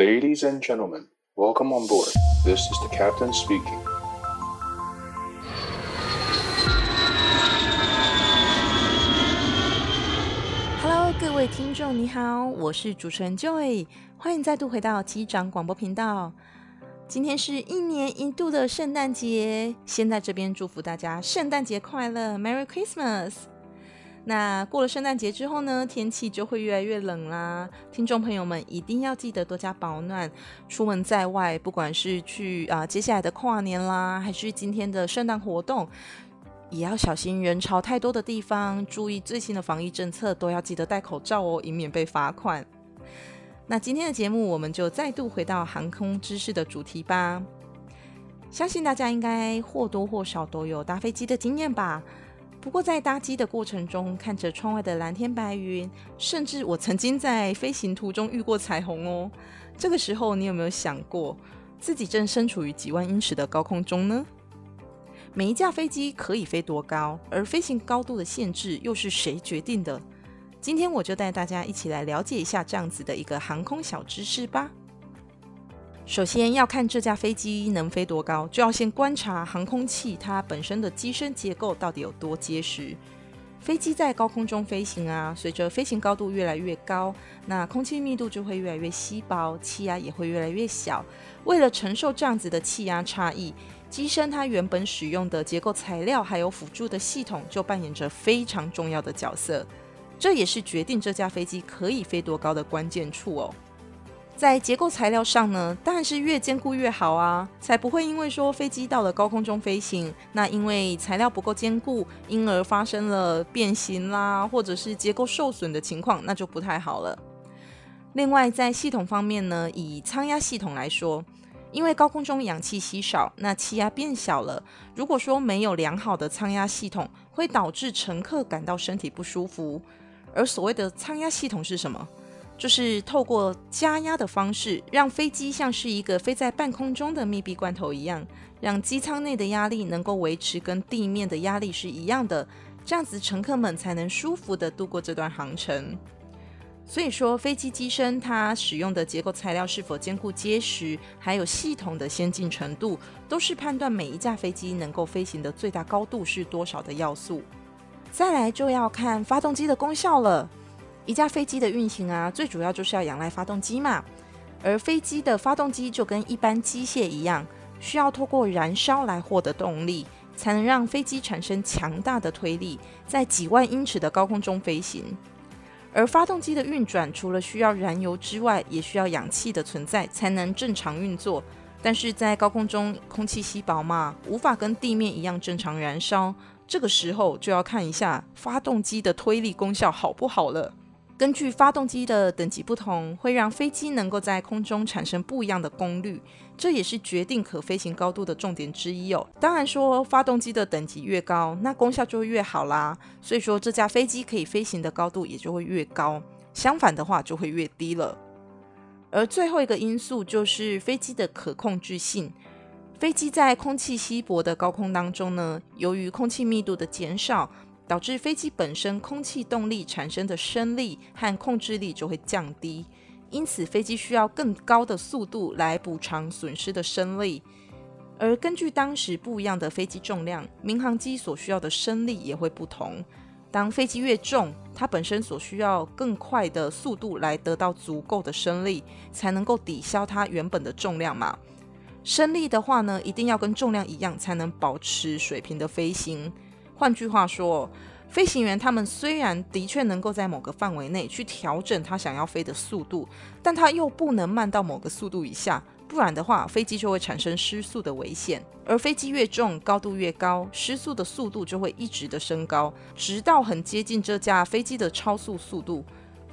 Ladies and gentlemen, welcome on board. This is the captain speaking. Hello，各位听众，你好，我是主持人 Joy，欢迎再度回到机长广播频道。今天是一年一度的圣诞节，先在这边祝福大家圣诞节快乐，Merry Christmas。那过了圣诞节之后呢，天气就会越来越冷啦。听众朋友们一定要记得多加保暖，出门在外，不管是去啊、接下来的跨年啦，还是今天的圣诞活动，也要小心人潮太多的地方，注意最新的防疫政策，都要记得戴口罩哦，以免被罚款。那今天的节目，我们就再度回到航空知识的主题吧。相信大家应该或多或少都有搭飞机的经验吧。不过，在搭机的过程中，看着窗外的蓝天白云，甚至我曾经在飞行途中遇过彩虹哦。这个时候，你有没有想过，自己正身处于几万英尺的高空中呢？每一架飞机可以飞多高，而飞行高度的限制又是谁决定的？今天我就带大家一起来了解一下这样子的一个航空小知识吧。首先要看这架飞机能飞多高，就要先观察航空器它本身的机身结构到底有多结实。飞机在高空中飞行啊，随着飞行高度越来越高，那空气密度就会越来越稀薄，气压也会越来越小。为了承受这样子的气压差异，机身它原本使用的结构材料还有辅助的系统就扮演着非常重要的角色。这也是决定这架飞机可以飞多高的关键处哦。在结构材料上呢，当然是越坚固越好啊，才不会因为说飞机到了高空中飞行，那因为材料不够坚固，因而发生了变形啦，或者是结构受损的情况，那就不太好了。另外，在系统方面呢，以舱压系统来说，因为高空中氧气稀少，那气压变小了，如果说没有良好的舱压系统，会导致乘客感到身体不舒服。而所谓的舱压系统是什么？就是透过加压的方式，让飞机像是一个飞在半空中的密闭罐头一样，让机舱内的压力能够维持跟地面的压力是一样的，这样子乘客们才能舒服地度过这段航程。所以说，飞机机身它使用的结构材料是否坚固结实，还有系统的先进程度，都是判断每一架飞机能够飞行的最大高度是多少的要素。再来就要看发动机的功效了。一架飞机的运行啊，最主要就是要仰赖发动机嘛。而飞机的发动机就跟一般机械一样，需要透过燃烧来获得动力，才能让飞机产生强大的推力，在几万英尺的高空中飞行。而发动机的运转，除了需要燃油之外，也需要氧气的存在，才能正常运作。但是在高空中，空气稀薄嘛，无法跟地面一样正常燃烧。这个时候就要看一下发动机的推力功效好不好了。根据发动机的等级不同，会让飞机能够在空中产生不一样的功率，这也是决定可飞行高度的重点之一哦。当然说，发动机的等级越高，那功效就会越好啦。所以说，这架飞机可以飞行的高度也就会越高，相反的话就会越低了。而最后一个因素就是飞机的可控制性。飞机在空气稀薄的高空当中呢，由于空气密度的减少，导致飞机本身空气动力产生的升力和控制力就会降低，因此飞机需要更高的速度来补偿损失的升力。而根据当时不一样的飞机重量，民航机所需要的升力也会不同。当飞机越重，它本身所需要更快的速度来得到足够的升力，才能够抵消它原本的重量嘛。升力的话呢，一定要跟重量一样，才能保持水平的飞行。换句话说，飞行员他们虽然的确能够在某个范围内去调整他想要飞的速度，但他又不能慢到某个速度以下，不然的话，飞机就会产生失速的危险。而飞机越重，高度越高，失速的速度就会一直的升高，直到很接近这架飞机的超速速度。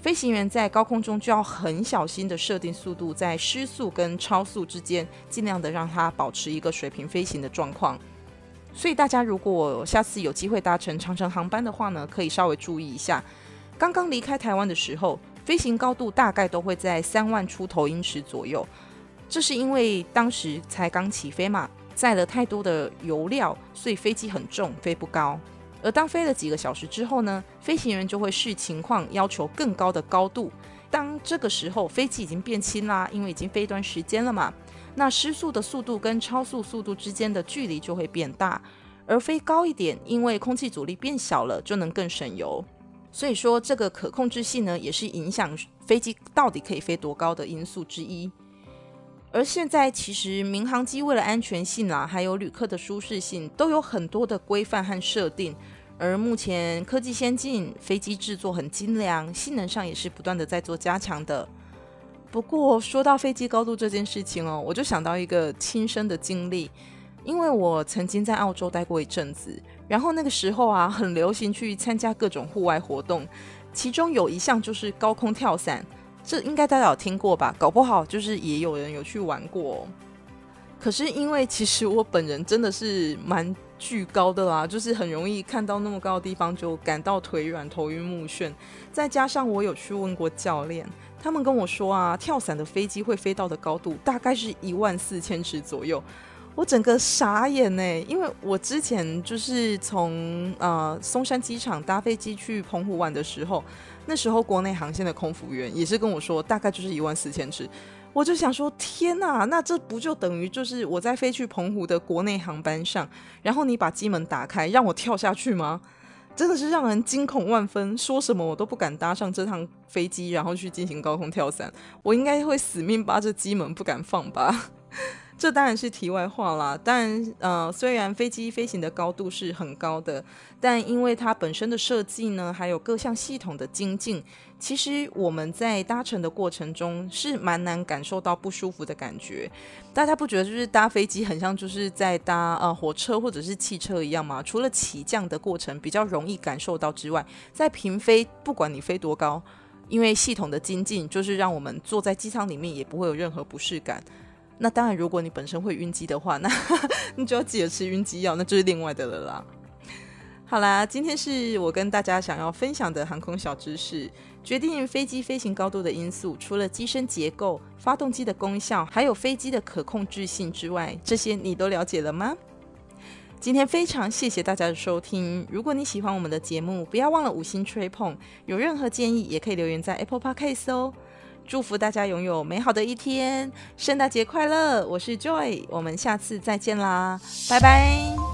飞行员在高空中就要很小心的设定速度，在失速跟超速之间，尽量的让它保持一个水平飞行的状况。所以大家如果下次有机会搭乘长城航班的话呢，可以稍微注意一下。刚刚离开台湾的时候，飞行高度大概都会在三万出头英尺左右。这是因为当时才刚起飞嘛，载了太多的油料，所以飞机很重，飞不高。而当飞了几个小时之后呢，飞行员就会视情况要求更高的高度，当这个时候飞机已经变轻啦，因为已经飞一段时间了嘛，那失速的速度跟超速速度之间的距离就会变大，而飞高一点，因为空气阻力变小了，就能更省油。所以说，这个可控制性呢，也是影响飞机到底可以飞多高的因素之一。而现在，其实民航机为了安全性啦，还有旅客的舒适性，都有很多的规范和设定。而目前科技先进，飞机制作很精良，性能上也是不断的在做加强的。不过，说到飞机高度这件事情哦，我就想到一个亲身的经历。因为我曾经在澳洲待过一阵子，然后那个时候啊，很流行去参加各种户外活动，其中有一项就是高空跳伞，这应该大家有听过吧？搞不好就是也有人有去玩过。可是因为其实我本人真的是蛮惧高的啦，就是很容易看到那么高的地方就感到腿软、头晕目眩，再加上我有去问过教练，他们跟我说啊，跳伞的飞机会飞到的高度大概是一万四千尺左右。我整个傻眼呢，因为我之前就是从呃松山机场搭飞机去澎湖玩的时候，那时候国内航线的空服员也是跟我说，大概就是一万四千尺。我就想说，天哪，那这不就等于就是我在飞去澎湖的国内航班上，然后你把机门打开让我跳下去吗？真的是让人惊恐万分，说什么我都不敢搭上这趟飞机，然后去进行高空跳伞，我应该会死命扒着机门不敢放吧。这当然是题外话啦。但呃，虽然飞机飞行的高度是很高的，但因为它本身的设计呢，还有各项系统的精进，其实我们在搭乘的过程中是蛮难感受到不舒服的感觉。大家不觉得就是搭飞机很像就是在搭呃火车或者是汽车一样吗？除了起降的过程比较容易感受到之外，在平飞，不管你飞多高，因为系统的精进，就是让我们坐在机舱里面也不会有任何不适感。那当然，如果你本身会晕机的话，那你就要记得吃晕机药，那就是另外的了啦。好啦，今天是我跟大家想要分享的航空小知识。决定飞机飞行高度的因素，除了机身结构、发动机的功效，还有飞机的可控制性之外，这些你都了解了吗？今天非常谢谢大家的收听。如果你喜欢我们的节目，不要忘了五星吹捧。有任何建议，也可以留言在 Apple Podcast 哦。祝福大家拥有美好的一天，圣诞节快乐！我是 Joy，我们下次再见啦，拜拜。